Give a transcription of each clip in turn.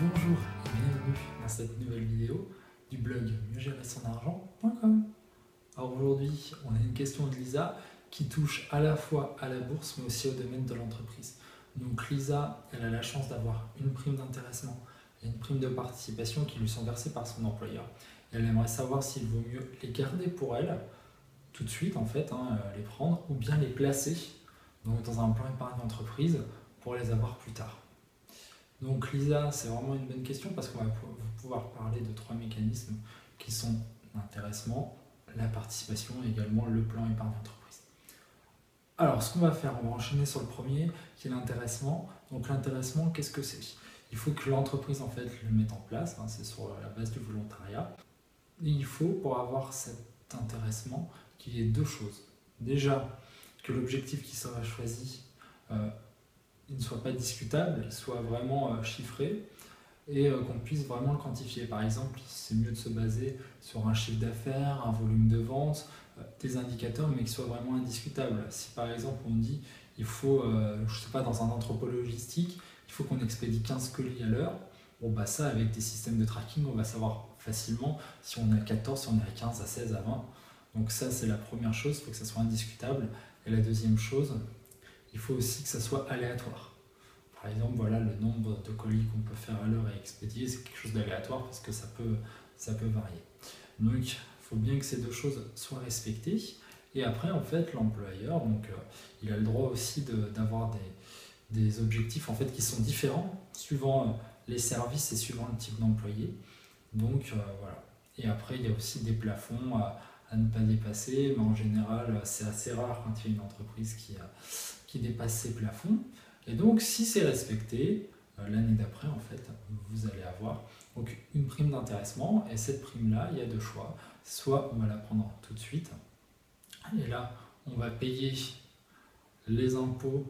Bonjour et bienvenue dans cette nouvelle vidéo du blog mieux gérer son argent.com. Alors aujourd'hui, on a une question de Lisa qui touche à la fois à la bourse mais aussi au domaine de l'entreprise. Donc Lisa, elle a la chance d'avoir une prime d'intéressement et une prime de participation qui lui sont versées par son employeur. Elle aimerait savoir s'il vaut mieux les garder pour elle tout de suite en fait, hein, les prendre ou bien les placer donc dans un plan épargne d'entreprise pour les avoir plus tard. Donc Lisa, c'est vraiment une bonne question parce qu'on va pouvoir parler de trois mécanismes qui sont l'intéressement, la participation et également le plan épargne d'entreprise. Alors ce qu'on va faire, on va enchaîner sur le premier qui est l'intéressement. Donc l'intéressement, qu'est-ce que c'est? Il faut que l'entreprise en fait le mette en place, hein, c'est sur la base du volontariat. Il faut pour avoir cet intéressement qu'il y ait deux choses. Déjà, que l'objectif qui sera choisi euh, ne soit pas discutable, soit vraiment euh, chiffré et euh, qu'on puisse vraiment le quantifier. Par exemple, c'est mieux de se baser sur un chiffre d'affaires, un volume de vente, des indicateurs, mais qui soient vraiment indiscutables. Si par exemple on dit il faut, je sais pas, dans un entrepôt logistique, il faut qu'on expédie 15 colis à l'heure, bon bah ça avec des systèmes de tracking, on va savoir facilement si on est à 14, si on est à 15, à 16, à 20. Donc ça c'est la première chose, il faut que ça soit indiscutable. Et la deuxième chose, il faut aussi que ça soit aléatoire. Par exemple, voilà, le nombre de colis qu'on peut faire à l'heure et expédier, c'est quelque chose d'aléatoire parce que ça peut, ça peut varier. Donc, il faut bien que ces deux choses soient respectées. Et après, en fait, l'employeur, donc, euh, il a le droit aussi d'avoir des, des, objectifs en fait, qui sont différents suivant euh, les services et suivant le type d'employé. Donc, euh, voilà. Et après, il y a aussi des plafonds à, à ne pas dépasser, mais en général, c'est assez rare quand il y a une entreprise qui, qui dépasse ses plafonds. Et donc, si c'est respecté, euh, l'année d'après, en fait, vous allez avoir une prime d'intéressement. Et cette prime-là, il y a deux choix. Soit on va la prendre tout de suite, et là, on va payer les impôts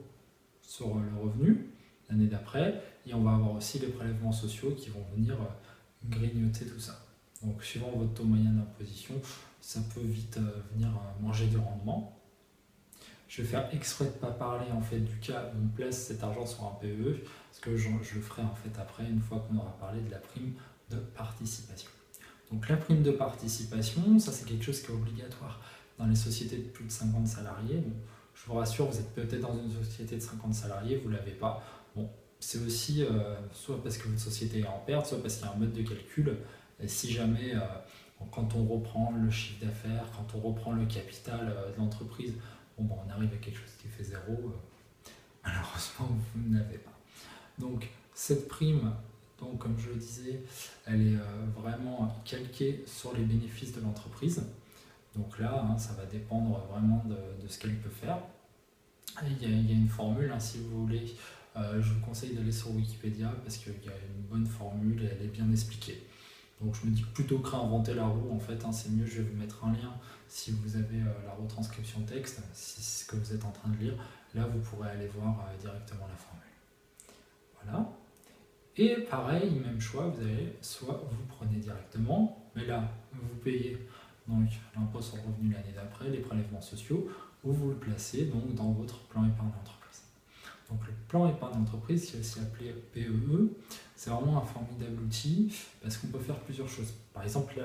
sur le revenu l'année d'après, et on va avoir aussi les prélèvements sociaux qui vont venir euh, grignoter tout ça. Donc, suivant votre taux moyen d'imposition, ça peut vite euh, venir manger du rendement. Je vais faire exprès de ne pas parler en fait du cas où on place cet argent sur un PE, parce que je, le ferai en fait après, une fois qu'on aura parlé de la prime de participation. Donc la prime de participation, ça c'est quelque chose qui est obligatoire dans les sociétés de plus de 50 salariés. je vous rassure, vous êtes peut-être dans une société de 50 salariés, vous ne l'avez pas. Bon, c'est aussi euh, soit parce que votre société est en perte, soit parce qu'il y a un mode de calcul. Et si jamais quand on reprend le chiffre d'affaires, quand on reprend le capital euh, de l'entreprise, bon, ben, on arrive à quelque chose qui fait zéro. Euh, malheureusement, vous n'avez pas. Donc, cette prime, donc, comme je le disais, elle est euh, vraiment calquée sur les bénéfices de l'entreprise. Donc là, hein, ça va dépendre vraiment de, ce qu'elle peut faire. il, y a, une formule, hein, si vous voulez, je vous conseille d'aller sur Wikipédia parce qu'il y a une bonne formule et elle est bien expliquée. Donc je me dis plutôt que réinventer la roue, en fait, hein, c'est mieux, je vais vous mettre un lien si vous avez euh, la retranscription texte, si c'est ce que vous êtes en train de lire, là vous pourrez aller voir euh, directement la formule. Voilà. Et pareil, même choix, vous avez soit vous prenez directement, mais là vous payez l'impôt sur le revenu l'année d'après, les prélèvements sociaux, ou vous le placez donc dans votre plan épargne. Donc le plan épargne d'entreprise, qui est aussi appelé PEE, e, c'est vraiment un formidable outil parce qu'on peut faire plusieurs choses. Par exemple,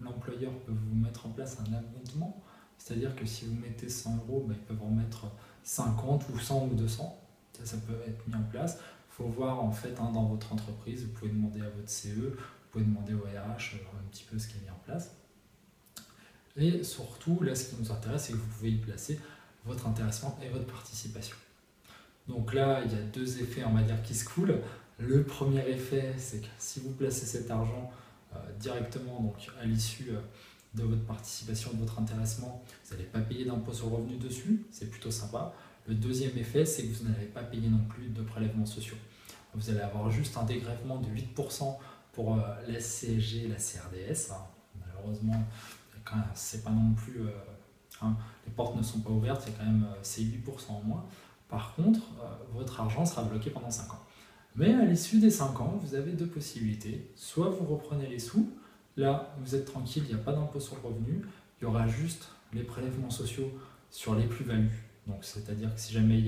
l'employeur peut vous mettre en place un abondement, c'est-à-dire que si vous mettez 100 euros, bah, ils peuvent en mettre 50 ou 100 ou 200. Ça, peut être mis en place. Il faut voir en fait hein, dans votre entreprise, vous pouvez demander à votre CE, vous pouvez demander au RH euh, un petit peu ce qui est mis en place. Et surtout, là, ce qui nous intéresse, c'est que vous pouvez y placer votre intéressement et votre participation. Donc là, il y a deux effets, on va dire, qui se coulent. Le premier effet, c'est que si vous placez cet argent euh, directement donc à l'issue euh, de votre participation, de votre intéressement, vous n'allez pas payer d'impôt sur le revenu dessus, c'est plutôt sympa. Le deuxième effet, c'est que vous n'allez pas payer non plus de prélèvements sociaux. Vous allez avoir juste un dégrèvement de 8% pour euh, la CSG la CRDS. Hein. Malheureusement, c'est. Hein, les portes ne sont pas ouvertes, a quand même ces 8% en moins. Par contre, votre argent sera bloqué pendant 5 ans. Mais à l'issue des 5 ans, vous avez deux possibilités. Soit vous reprenez les sous, là vous êtes tranquille, il n'y a pas d'impôt sur le revenu, il y aura juste les prélèvements sociaux sur les plus-values. Donc c'est-à-dire que si jamais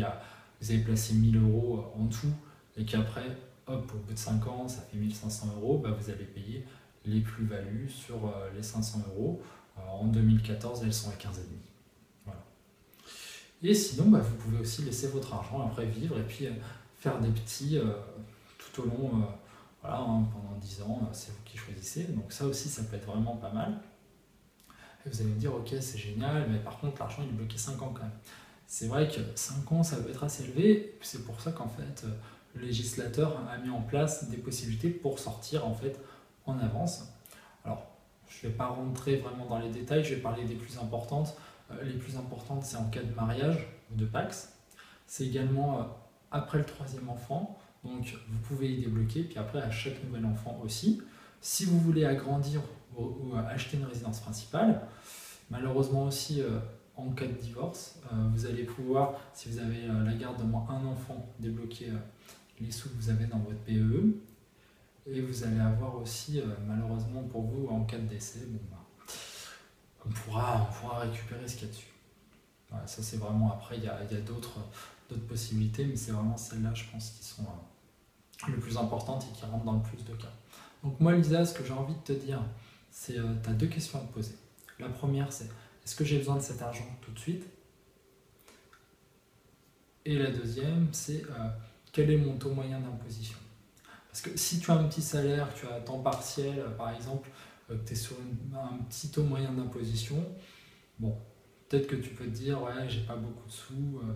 vous avez placé 1000 euros en tout et qu'après hop, au bout de 5 ans, ça fait 1500 euros, bah, vous allez payer les plus-values sur euh, les 500 euros. en 2014, elles sont à 15,5. Et sinon, bah, vous pouvez aussi laisser votre argent après vivre et puis euh, faire des petits tout au long, voilà, hein, pendant 10 ans, c'est vous qui choisissez. Donc ça aussi, ça peut être vraiment pas mal. Et vous allez me dire, ok, c'est génial, mais par contre, l'argent, il est bloqué 5 ans quand même. C'est vrai que 5 ans, ça peut être assez élevé. C'est pour ça qu'en fait, le législateur a mis en place des possibilités pour sortir en fait en avance. Alors, je ne vais pas rentrer vraiment dans les détails, je vais parler des plus importantes. Euh, les plus importantes, c'est en cas de mariage ou de Pax. C'est également euh, après le troisième enfant, donc vous pouvez y débloquer, puis après à chaque nouvel enfant aussi. Si vous voulez agrandir ou, acheter une résidence principale, malheureusement aussi euh, en cas de divorce, vous allez pouvoir, si vous avez la garde de moins un enfant, débloquer les sous que vous avez dans votre PE. Et vous allez avoir aussi, euh, malheureusement pour vous, en cas de décès, bah, pourra récupérer ce qu'il y a dessus. ça c'est vraiment, après, il y a, d'autres possibilités, mais c'est vraiment celles-là, je pense, qui sont euh, les plus importantes et qui rentrent dans le plus de cas. Donc moi, Lisa, ce que j'ai envie de te dire, c'est, euh, tu as deux questions à te poser. La première, c'est, est-ce que j'ai besoin de cet argent tout de suite? Et la deuxième, c'est quel est mon taux moyen d'imposition? Parce que si tu as un petit salaire, tu as un temps partiel, euh, par exemple, euh, que tu es sur un petit taux moyen d'imposition, bon, peut-être que tu peux te dire, ouais, j'ai pas beaucoup de sous, euh,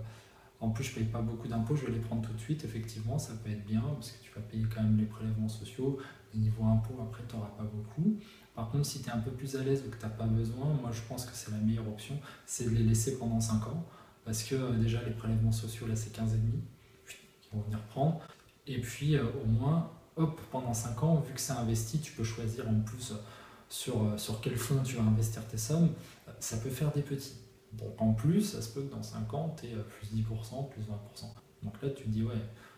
en plus je paye pas beaucoup d'impôts, je vais les prendre tout de suite, effectivement, ça peut être bien, parce que tu vas payer quand même les prélèvements sociaux, les niveau impôts, après tu n'auras pas beaucoup. Par contre, si tu es un peu plus à l'aise ou que tu n'as pas besoin, moi je pense que c'est la meilleure option, c'est de les laisser pendant 5 ans, parce que déjà les prélèvements sociaux, là c'est 15,5 venir prendre. Et puis euh, au moins, hop, pendant 5 ans, vu que c'est investi, tu peux choisir en plus euh, sur, euh, sur quel fonds tu vas investir tes sommes. Ça peut faire des petits. Donc en plus, ça se peut que dans 5 ans, tu es plus 10%, plus 20%. Donc là, tu te dis, ouais,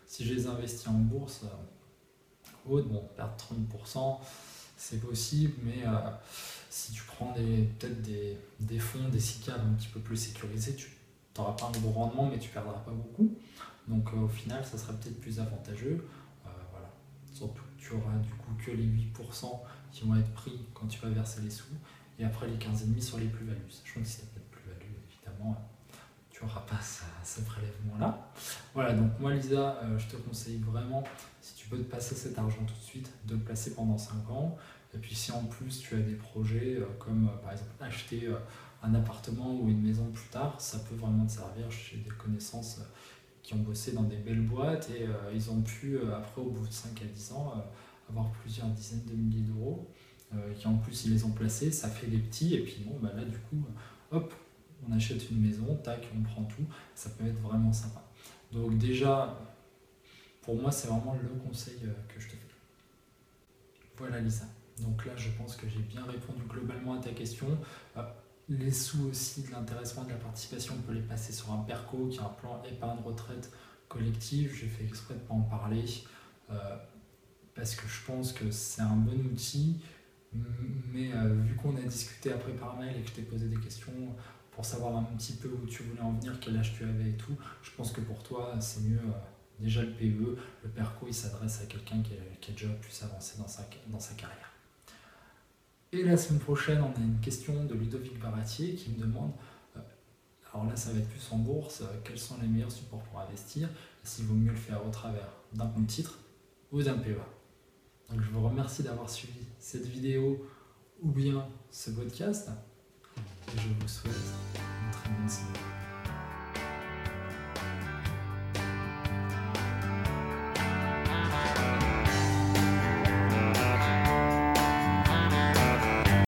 si je les investis en bourse, haute, bon, perdre 30%, c'est possible, mais si tu prends peut-être des, fonds, des SICAV un petit peu plus sécurisés, tu n'auras pas un gros rendement, mais tu perdras pas beaucoup. Donc euh, au final, ça sera peut-être plus avantageux. Euh. Surtout que tu auras du coup que les 8% qui vont être pris quand tu vas verser les sous, et après les 15,5 sur les plus-values. Sachant que si tu n'as pas de plus-value, évidemment, tu n'auras pas ce, prélèvement-là. Voilà, donc moi Lisa, euh, je te conseille vraiment, si tu peux te passer cet argent tout de suite, de le placer pendant 5 ans. Et puis si en plus tu as des projets comme par exemple acheter un appartement ou une maison plus tard, ça peut vraiment te servir. J'ai des connaissances qui ont bossé dans des belles boîtes et euh, ils ont pu, euh, après, au bout de 5 à 10 ans, euh, avoir plusieurs dizaines de milliers d'euros. Qui en plus, ils les ont placés, ça fait des petits, et puis bon, bah là, du coup, hop, on achète une maison, tac, on prend tout, ça peut être vraiment sympa. Donc déjà, pour moi, c'est vraiment le conseil que je te fais. Voilà Lisa. Donc là, je pense que j'ai bien répondu globalement à ta question. Les sous aussi de l'intéressement de la participation, on peut les passer sur un PERCO qui est un plan épargne retraite collective. J'ai fait exprès de ne pas en parler euh, parce que je pense que c'est un bon outil. Mais euh, vu qu'on a discuté après par mail et que je t'ai posé des questions pour savoir un petit peu où tu voulais en venir, quel âge tu avais et tout, je pense que pour toi, c'est mieux. Euh, déjà le PE, le PERCO, il s'adresse à quelqu'un qui, qui, est déjà plus avancé dans sa, dans sa carrière. Et la semaine prochaine, on a une question de Ludovic Baratier qui me demande, euh, alors là ça va être plus en bourse, quels sont les meilleurs supports pour investir, s'il vaut mieux le faire au travers d'un compte titre ou d'un PEA. Donc je vous remercie d'avoir suivi cette vidéo ou bien ce podcast, je vous souhaite une très bonne semaine.